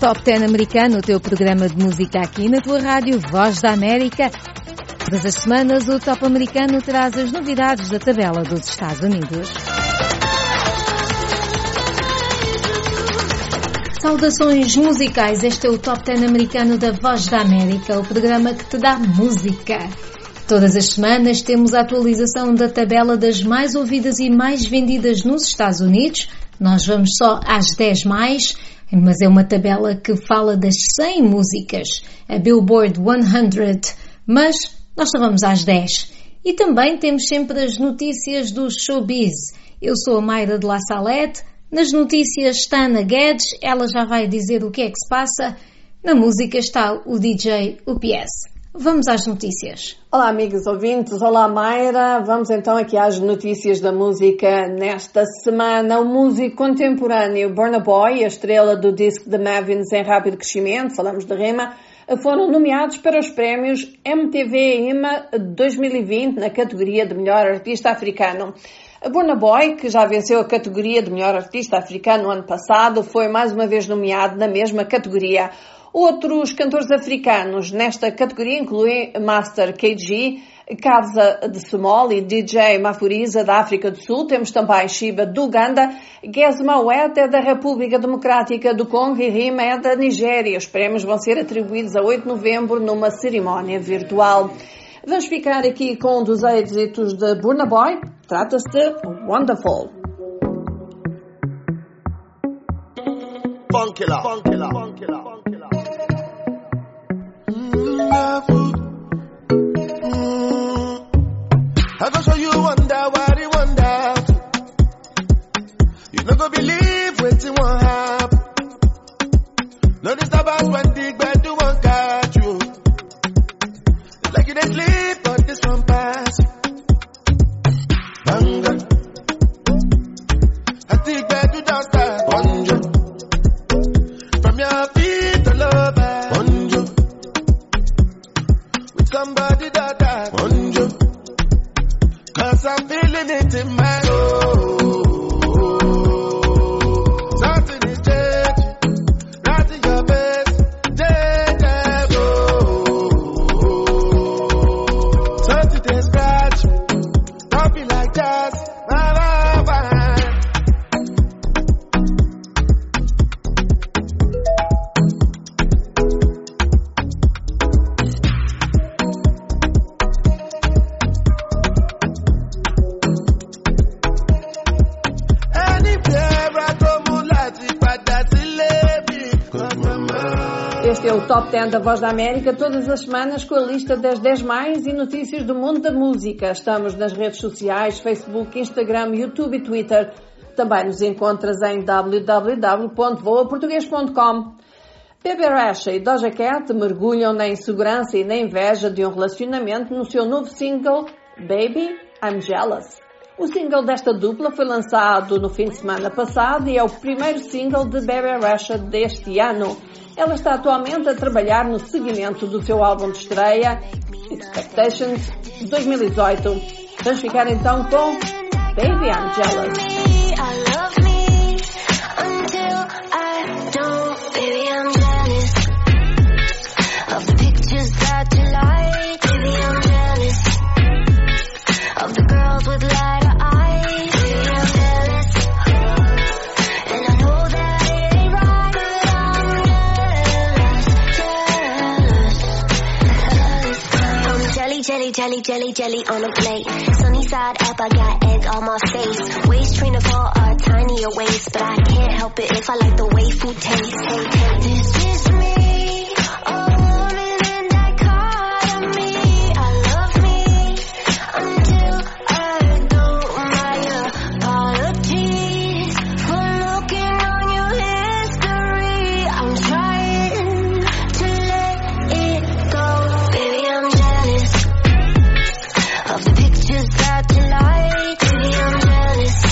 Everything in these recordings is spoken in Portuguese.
Top 10 americano, o teu programa de música aqui na tua rádio Voz da América. Todas as semanas o Top americano traz as novidades da tabela dos Estados Unidos. Saudações musicais, este é o Top 10 americano da Voz da América, o programa que te dá música. Todas as semanas temos a atualização da tabela das mais ouvidas e mais vendidas nos Estados Unidos. Nós vamos só às 10 mais, mas é uma tabela que fala das 100 músicas, a Billboard 100, mas nós só vamos às 10. E também temos sempre as notícias do showbiz. Eu sou a Mayra de La Salette, nas notícias está Ana Guedes, ela já vai dizer o que é que se passa. Na música está o DJ UPS. Vamos às notícias. Olá, amigos ouvintes. Olá, Mayra. Vamos então aqui às notícias da música nesta semana. O músico contemporâneo Burna Boy, a estrela do disco The Mavins em rápido crescimento, falamos de rima, foram nomeados para os prémios MTV IMA 2020 na categoria de melhor artista africano. A Burna Boy, que já venceu a categoria de melhor artista africano no ano passado, foi mais uma vez nomeado na mesma categoria. Outros cantores africanos nesta categoria incluem Master KG, Kabza de Somali, DJ Mafuriza da África do Sul, temos também Shiba do Uganda, Gesma Wet é da República Democrática do Congo e Rima é da Nigéria. Os prémios vão ser atribuídos a 8 de novembro numa cerimónia virtual. Vamos ficar aqui com um dos êxitos de Burna Boy, trata-se de Wonderful. Este o Top 10 da Voz da América, todas as semanas com a lista das 10 mais e notícias do mundo da música. Estamos nas redes sociais, Facebook, Instagram, YouTube e Twitter. Também nos encontras em www.voaportuguês.com. Bebe Rasha e Doja Cat mergulham na insegurança e na inveja de um relacionamento no seu novo single Baby, I'm Jealous. O single desta dupla foi lançado no fim de semana passado e é o primeiro single de Bebe Rasha deste ano. Ela está atualmente a trabalhar no seguimento do seu álbum de estreia, Expectations 2018. Vamos ficar então com Baby I'm Jealous. Jelly, jelly, on a plate. Sunny side up, I got egg on my face. Waist trainer for a tinier waist, but I can't help it if I like the way food tastes. Hey, hey. This tonight Baby, I'm jealous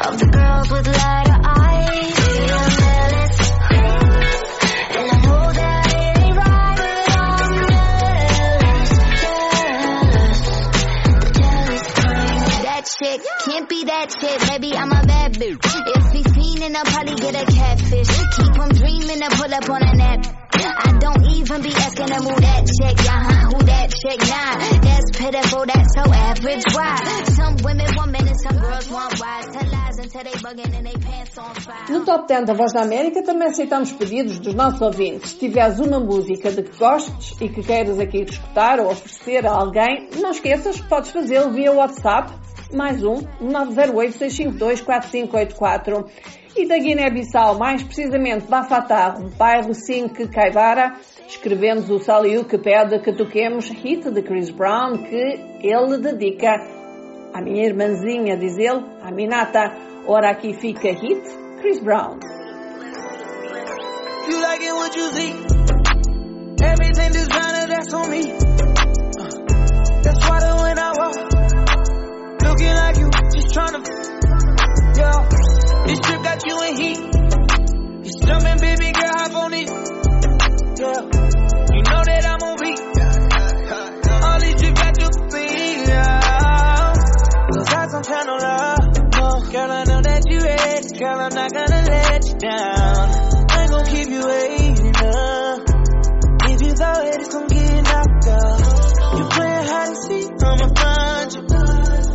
Of the girls with lighter eyes Baby, I'm jealous. And I know that it ain't right But I'm jealous, jealous The jealous. That chick, can't be that chick. Baby, I'm a bad bitch. If he's fiending, I'll probably get a catfish. Dreaming pull up on a nap. I don't even be asking to move that chick, yeah, uh -huh, who that chick, nah. Pitiful, that's so average. Why? No Top 10 da Voz da América também aceitamos pedidos dos nossos ouvintes. Se tiveres uma música de que gostes e que queiras aqui escutar ou oferecer a alguém, não esqueças que podes fazê-lo via WhatsApp, mais um, 908 652 4584 e da Guiné-Bissau, mais precisamente Bafatá, bairro 5 Caivara, escrevemos o Saliu que pede que toquemos Hit de Chris Brown, que ele dedica à minha irmãzinha, diz ele, a Minata. Ora aqui fica Hit, Chris Brown. You like it what you see. Everything designer, that's on me. Uh, that's why the when I walk, looking like you, just trying to, yeah. This trip got you in heat. You jumping, baby girl, hop on it. Yeah. You know that I'm on beat. Kind of love. No, girl, I know that you ready. Girl, I'm not gonna let you down. I ain't gonna keep you waiting up. If you thought it, it's gonna get knocked out. You playing hide and seek, I'ma find you.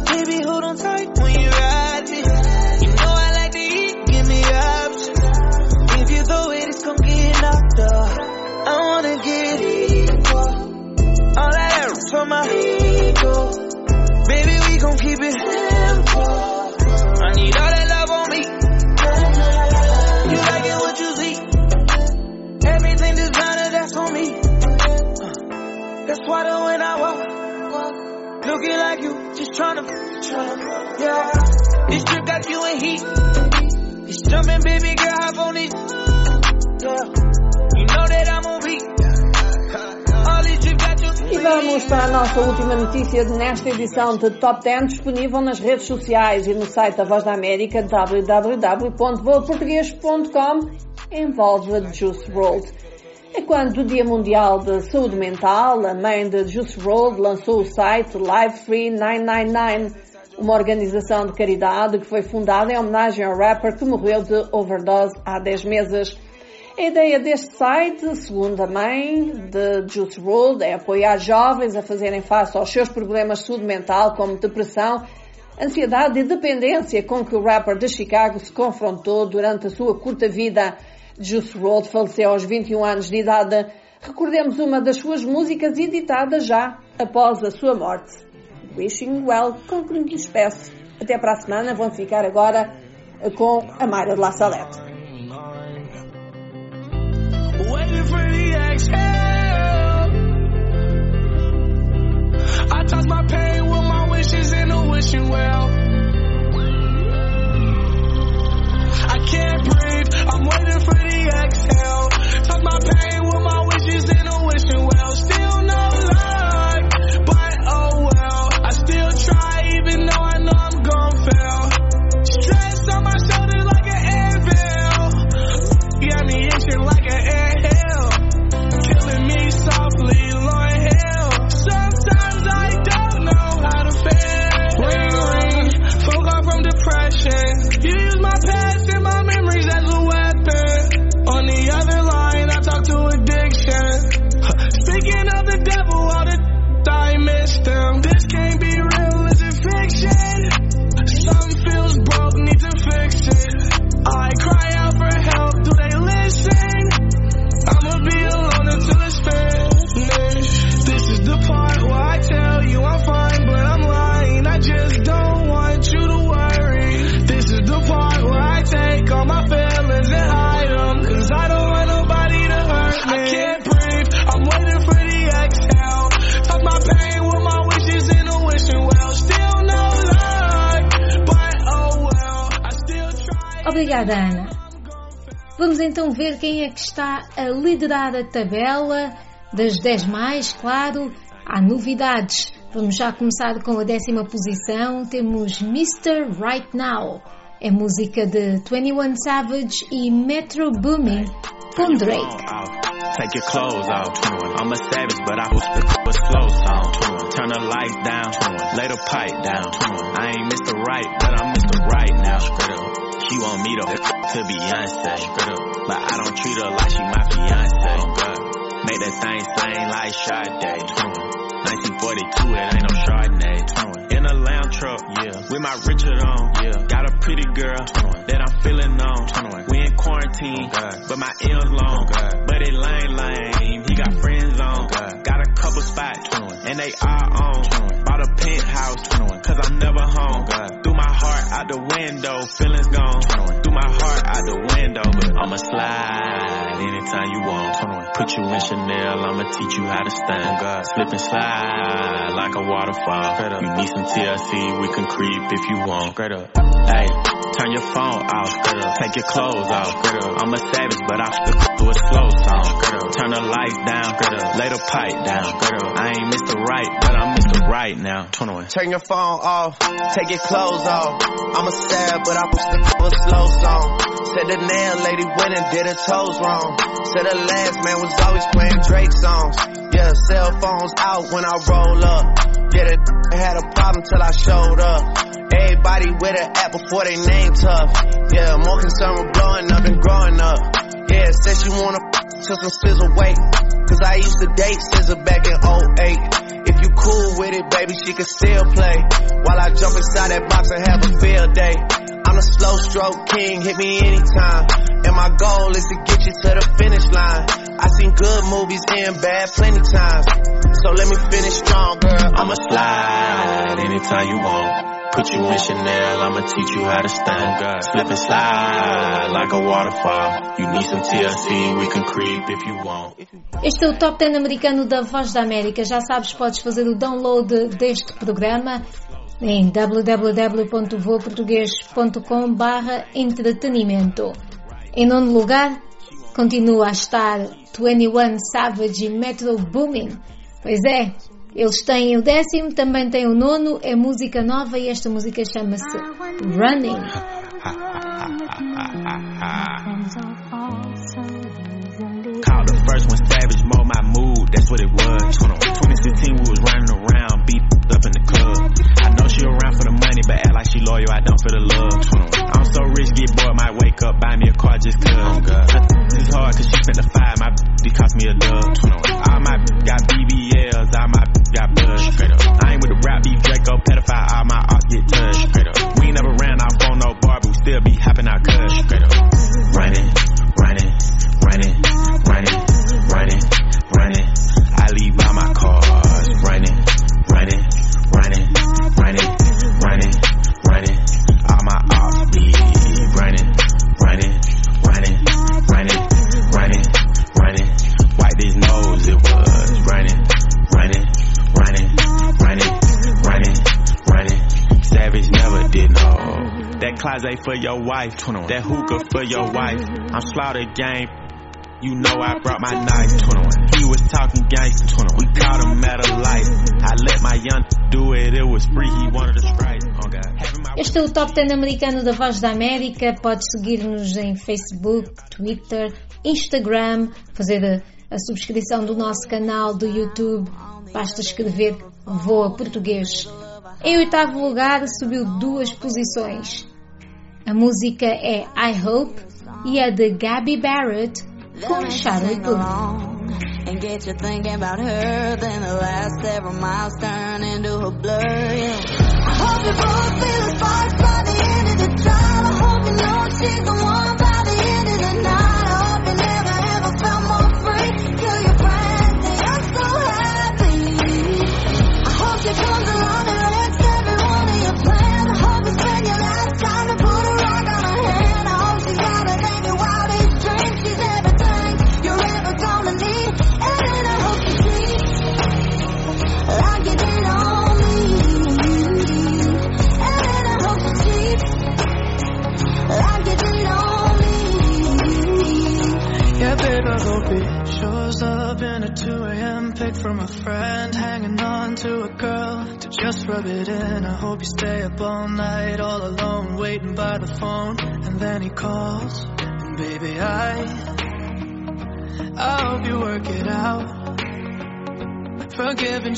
Baby, hold on tight when you ride me. You know I like to eat, give me options. If you throw it, it's gonna get knocked out. I wanna get equal. All that for my ego. Gon' keep it simple. I need all that love on me. You like it what you see. Everything designer, that's on me. Uh, That's why the when I walk, looking like you, just tryna, tryna, yeah. This trip got you in heat. It's jumping, baby girl, hop on it. Yeah. You know that I'm on beat. All this trip got. E vamos para a nossa última notícia nesta edição de Top 10, disponível nas redes sociais e no site da Voz da América, www.voaportuguês.com, envolve Juice WRLD. É quando o Dia Mundial de Saúde Mental, a mãe de Juice WRLD lançou o site Live Free 999, uma organização de caridade que foi fundada em homenagem ao rapper que morreu de overdose há 10 meses. A ideia deste site, segundo a mãe de Juice WRLD, é apoiar jovens a fazerem face aos seus problemas de saúde mental, como depressão, ansiedade e dependência com que o rapper de Chicago se confrontou durante a sua curta vida. Juice WRLD faleceu aos 21 anos de idade. Recordemos uma das suas músicas editadas já após a sua morte. Wishing Well, com que me despeço. Até para a semana, vão ficar agora com a Mayra de La Salette. Waiting for the exhale. I toss my pain with my wishes in a wishing well. I can't breathe. I'm waiting for the exhale. Toss my pain with my wishes in a wishing well. Still Obrigada, Ana. Vamos então ver quem é que está a liderar a tabela das 10 mais, claro. Há novidades. Vamos já começar com a décima posição. Temos Mr. Right Now. É música de 21 Savage e Metro Boomin com Drake. Take your clothes off. I'm a savage, but I spit with slow song. Turn the lights down, lay the pipe down. I ain't Mr. Right, but I'm Mr. Right now. She want me to to Beyonce, but I don't treat her like she my fiance. Make that thing sing like Sade. 1942, it ain't no Chardonnay. In a lounge truck, yeah, with my Richard on, yeah. Got a pretty girl that I'm feeling on. We in quarantine, but my M's long, but it lame lame. He got friends on, got a couple spots, and they all on. Bought a penthouse, cause I'm never home. Heart out the window, feelings gone. Threw my heart out the window, but I'ma slide anytime you want. Put you in Chanel, I'ma teach you how to stand. Oh, Slip and slide like a waterfall. You need some TLC, we can creep if you want. Hey, turn your phone off. Take your clothes off. I'm a savage, but I still do a slow song. Turn the lights down. Lay the pipe down. I ain't Mr. Right, but I'm Mr. Right now. 21. Turn your phone off. Take your clothes off. I'm a sad, but I still do a slow song. Said the nail lady went and did her toes wrong. Said the last man was always playing Drake songs. Yeah, cell phones out when I roll up. Yeah, that had a problem till I showed up. Everybody with an app before they name tough. Yeah, more concerned with blowing up than growing up. Yeah, said she wanna till some sizzle wait. Cause I used to date SZA back in 08. If you cool with it, baby, she can still play. While I jump inside that box and have a field day. I'm a slow stroke king, hit me anytime. And my goal is to get you to the finish line. I seen good movies and bad plenty times. So let me finish strong, girl. I'ma slide anytime you want. Put you in Chanel, I'ma teach you how to stand. Slip and slide like a waterfall. You need some TLC, we can creep if you want. Este é o Top 10 americano da Voz da América. Já sabes, podes fazer o download deste programa em www.voaportugues.com barra entretenimento. Em nono lugar, continua a estar 21 Savage e Metro Boomin. Pois é, eles têm o décimo, também têm o nono, é música nova e esta música chama-se Running. Call the first one Savage, mo my mood, that's what it was. 2016 we was running around, beat up in the club. I know she around for the money, but act like she loyal, I don't for the love. Rich, get bored, might wake up, buy me a car just cause. Oh, it's hard cause she spent the five, my b cost me a dub. All my got BBLs, closet for your wife, that hookah for your wife. I'm slaughter game. You know I brought my knife. He was talking gangster. We caught him at a light. I let my young do it. It was free. He wanted to strike. Oh God. Este é o Top 10 americano da Voz da América. Podes seguir-nos em Facebook, Twitter, Instagram, fazer a, a subscrição do nosso canal do YouTube. Basta escrever Voa Português. Em oitavo lugar, subiu duas posições. A música é I Hope e a de Gabby Barrett com Charlie Puth. and get you thinking about her. Then the last several miles turn into a blur. Yeah. I hope you both feel by the end of the drive. I hope you know she's the one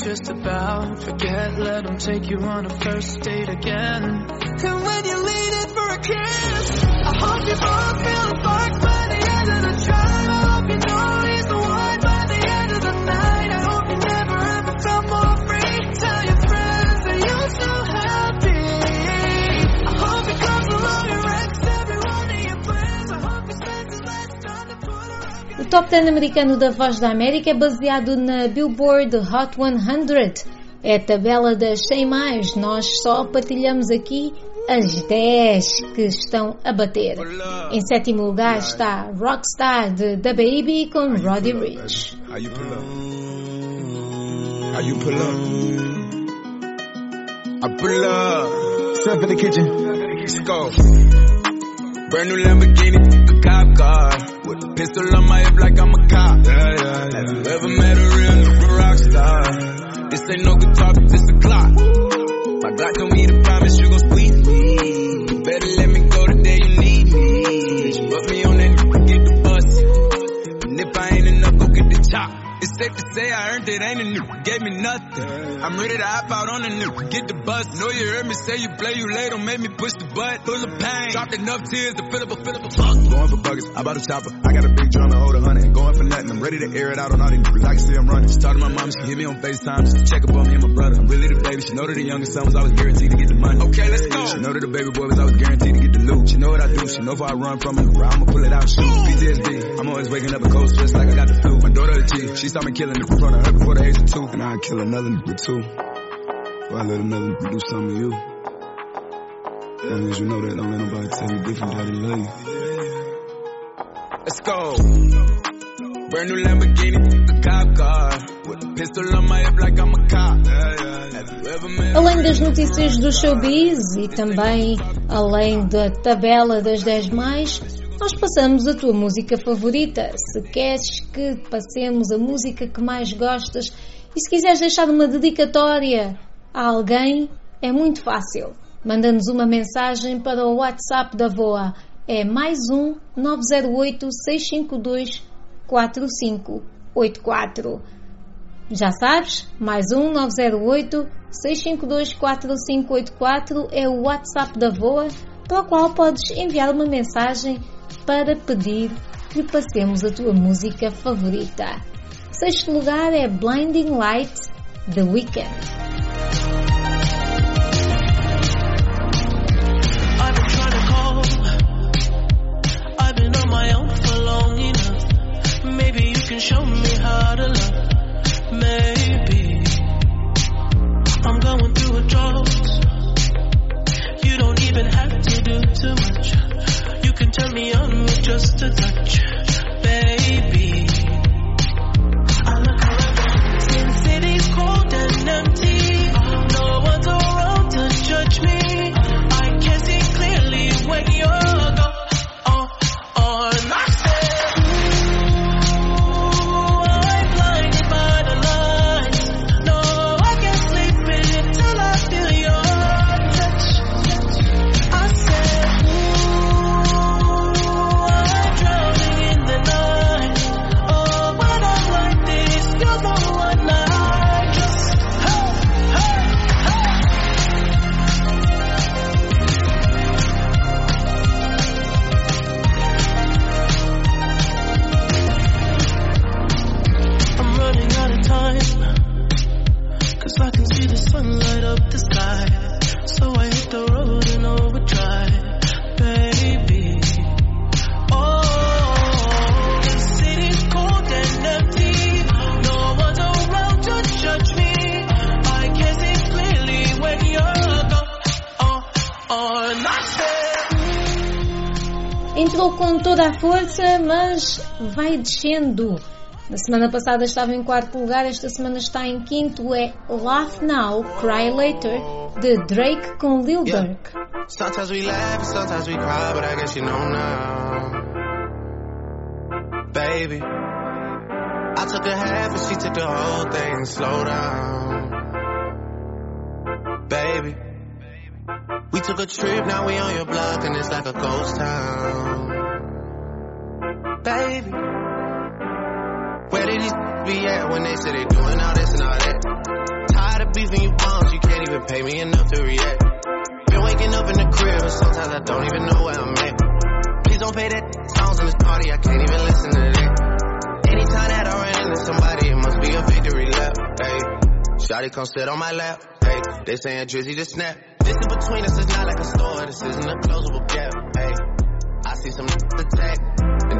just about. Forget, let them take you on a first date again. Top 10 americano da Voz da América é baseado na Billboard Hot 100. É a tabela das 100 mais. Nós só partilhamos aqui as 10 que estão a bater. Em sétimo lugar está Rockstar de The Baby com Roddy Rich. How you pull up? How you pull up? I pull up. Step in the kitchen. Let's go. Brand new Lamborghini, a cop car. With a pistol on my hip like I'm a cop. Yeah, yeah, yeah. Have you ever met a real nigga rock star? This ain't no guitar, but this a clock. My God told me to promise you gon' squeeze me. You better let me go the day you need me. Bitch, put me on that nigga, get the bus. And if I ain't enough, go get the chop. It's safe to say I earned it, ain't a nigga, gave me nothing. I'm ready to hop out on a nigga, get the bus. Know you heard me say you play, you late, don't make me push the butt. Full of pain, dropped enough tears to fill up a, fill up a fuck. Going for buggers, I bought a chopper. I got a big drum to hold a hundred. Going for nothing, I'm ready to air it out on all these niggas. I can see I'm running. She talked to my mom, she hit me on FaceTime just to check up on me and my brother. I'm really the baby, she know that the youngest son was always guaranteed to get the money. Okay, let's go. She know that the baby boy was always guaranteed to get the loot. She know what I do, she know if I run from it, I'ma pull it out, shoot. PTSD, I'm always waking up a cold sweats like I got the flu. My daughter the G, she saw me killing in front of her before the age of two. And I'd kill another nigga too. Before I let another nigga do something to you. As long as you know that, don't let nobody tell you different how they love you. Let's go. Brand new Lamborghini, a cop car. With a pistol on my hip like I'm a cop. Have you ever met Além das notícias do showbiz e também além da tabela das 10 mais, nós passamos a tua música favorita. Se queres que passemos a música que mais gostas e se quiseres deixar uma dedicatória a alguém, é muito fácil. Manda-nos uma mensagem para o WhatsApp da VOA. É mais um 908 652 4584. Já sabes, mais um 908 652 4584 é o WhatsApp da VOA, para o qual podes enviar uma mensagem para pedir que passemos a tua música favorita. Sexto lugar é Blinding Light The Weeknd. My own força, mas vai descendo. Na semana passada estava em quarto lugar, esta semana está em quinto. É Laugh Now, Cry Later, de Drake com Lil Durk. Sometimes we laugh, sometimes we cry, but I guess you know now. Baby, I took a half and she took the whole thing. Slow down. Baby, we took a trip, now we on your block and it's like a ghost town. Baby, where did these be at when they say they doing all this and all that. Tired of beefing you bums, you can't even pay me enough to react. Been waking up in the crib, and sometimes I don't even know where I'm at. Please don't pay that songs in this party, I can't even listen to that. Anytime that I run into somebody, it must be a victory lap. Hey, Shotty come sit on my lap. Hey, they saying Drizzy just snap. This in between us is not like a store, this isn't a closable gap. Hey, I see some attack and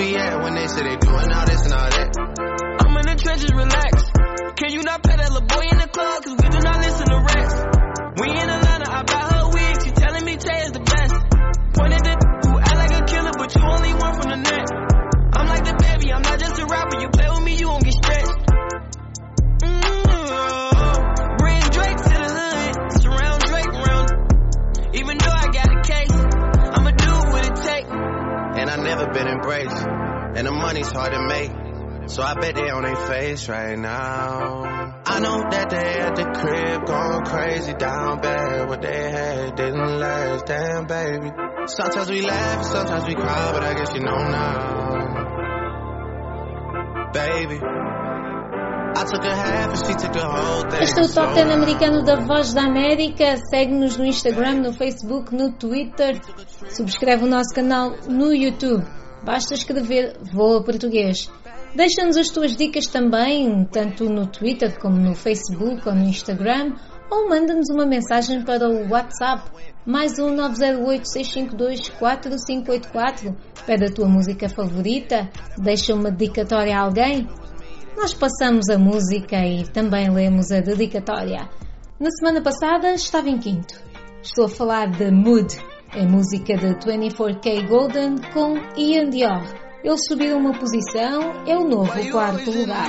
Be at when they say they doing all this and all that? I'm in the trenches, relax. Can you not that little boy in the club? Cause we do not listen to rats. We in Atlanta, I buy her wig. She telling me Tay is the best. Pointed at who act like a killer, but you only one from the net. I'm like the baby, I'm not just a rapper. You play with me, you won't get stretched. Mm-hmm. Bring Drake to the hood. Surround Drake around. Even though I got a case, I'ma do what it take. And I never been embraced. And the money's hard to make. So I bet they on their face right now. I know that they at the crib going crazy down bad. What they had didn't last, damn baby. Sometimes we laugh, sometimes we cry, but I guess you know now. Baby. Este é o Top Slow 10 down. americano da Voz da América. Segue-nos no Instagram, no Facebook, no Twitter. Subscreve o nosso canal no YouTube. Basta escrever Voa Português. Deixa-nos as tuas dicas também, tanto no Twitter como no Facebook ou no Instagram, ou manda-nos uma mensagem para o WhatsApp, mais um 908-652-4584. Pede a tua música favorita, deixa uma dedicatória a alguém. Nós passamos a música e também lemos a dedicatória. Na semana passada estava em quinto. Estou a falar de Mood, a música de 24K Golden com Ian Dior. Eles subiram uma posição, é o novo quarto lugar.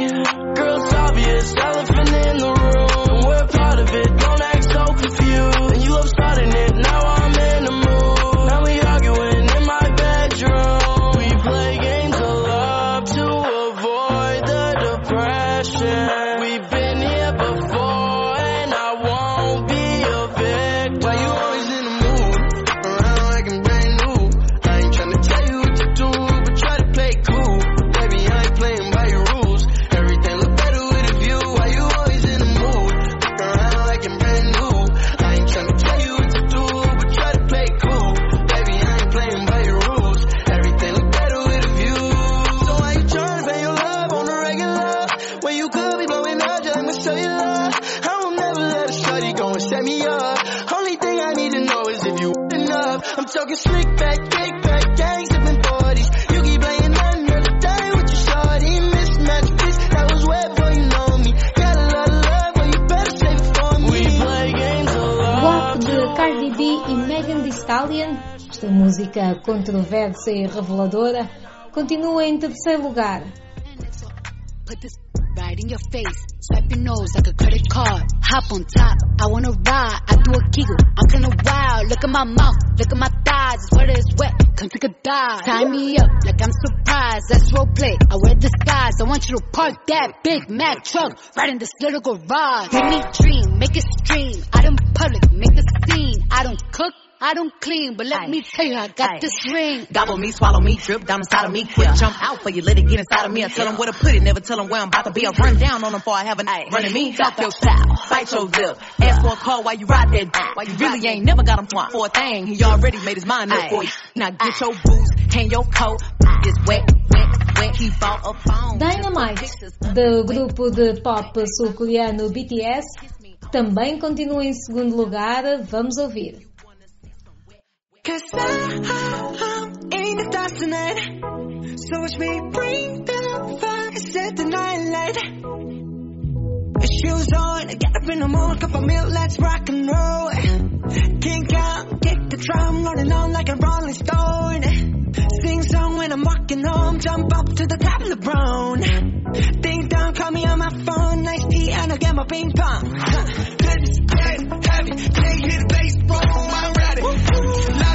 Música controversa e reveladora, continua em terceiro lugar. Right in your face. Swipe your nose like a credit card. Hop on top. I wanna ride. I do a giggle. I'm kinda wild. Look at my mouth. Look at my thighs. It's wet, it's wet. Come take a dive. Tie me up like I'm surprised. That's role play. I wear disguise. I want you to park that Big Mac truck right in this little garage. Make me dream. Make it stream. Out in public. Make a scene. I don't cook. I don't clean, but let me tell you, I got Aye. this ring. Gobble me, swallow me, drip down inside of me. Quick jump out for you, let it get inside of me. I tell them where to put it, never tell them where I'm about to be. I run down on them before I have a night. Running me, talk your style, bite your lip. Ask for a call while you ride that dick. While you really ain't never got him for a thing. He already made his mind up for you. Now get your boots, hang your coat. It's wet, wet, Dynamite, do grupo de pop sul-coreano BTS, também continua em segundo lugar. Vamos ouvir. Cause I'm in the dust tonight. So watch me bring the fire Set the night light. Shoes on, get up in the morning Cup of milk, let's rock and roll. Kink out, kick the drum Rolling on like a rolling stone. Sing song when I'm walking home Jump up to the top of the brown Ding dong, call me on my phone Nice tea and I'll get my ping pong. This is heavy, can't hear the bass boom I'm ready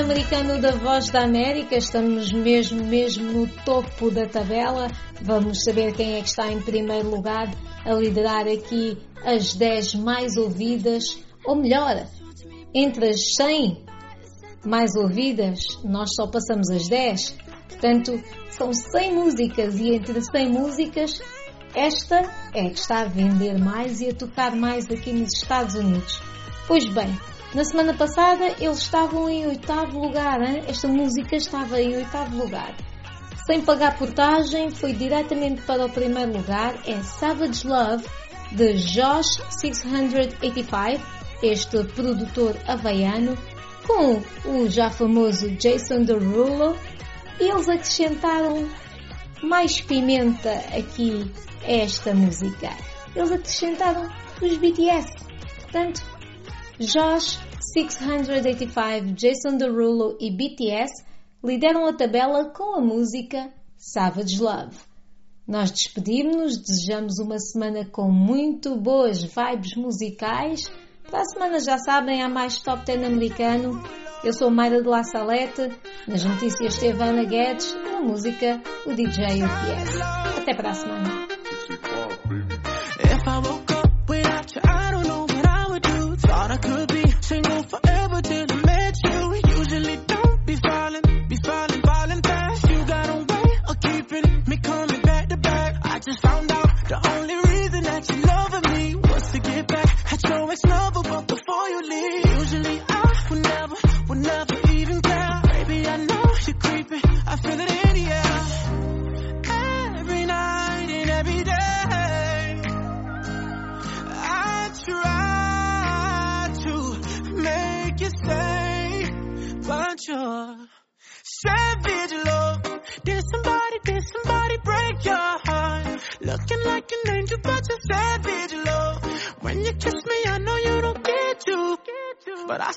americano da Voz da América, estamos mesmo, mesmo no topo da tabela. Vamos saber quem é que está em primeiro lugar a liderar aqui as 10 mais ouvidas, ou melhor, entre as 100 mais ouvidas, nós só passamos as 10. Portanto, são 100 músicas e entre 100 músicas, esta é que está a vender mais e a tocar mais aqui nos Estados Unidos. Pois bem, na semana passada eles estavam em oitavo lugar, hein? esta música estava em oitavo lugar. Sem pagar portagem, foi diretamente para o primeiro lugar, é Savage Love, de Josh 685, este produtor havaiano, com o já famoso Jason Derulo, e eles acrescentaram mais pimenta aqui esta música. Eles acrescentaram os BTS. Portanto, Josh 685, Jason Derulo e BTS lideram a tabela com a música Savage Love. Nós despedimos-nos, desejamos uma semana com muito boas vibes musicais. Para a semana já sabem, há mais Top 10 americano. Eu sou Mayra de La Salete, nas notícias teve Ana Guedes, na música o DJ UPS. Até para a semana.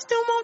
Still want that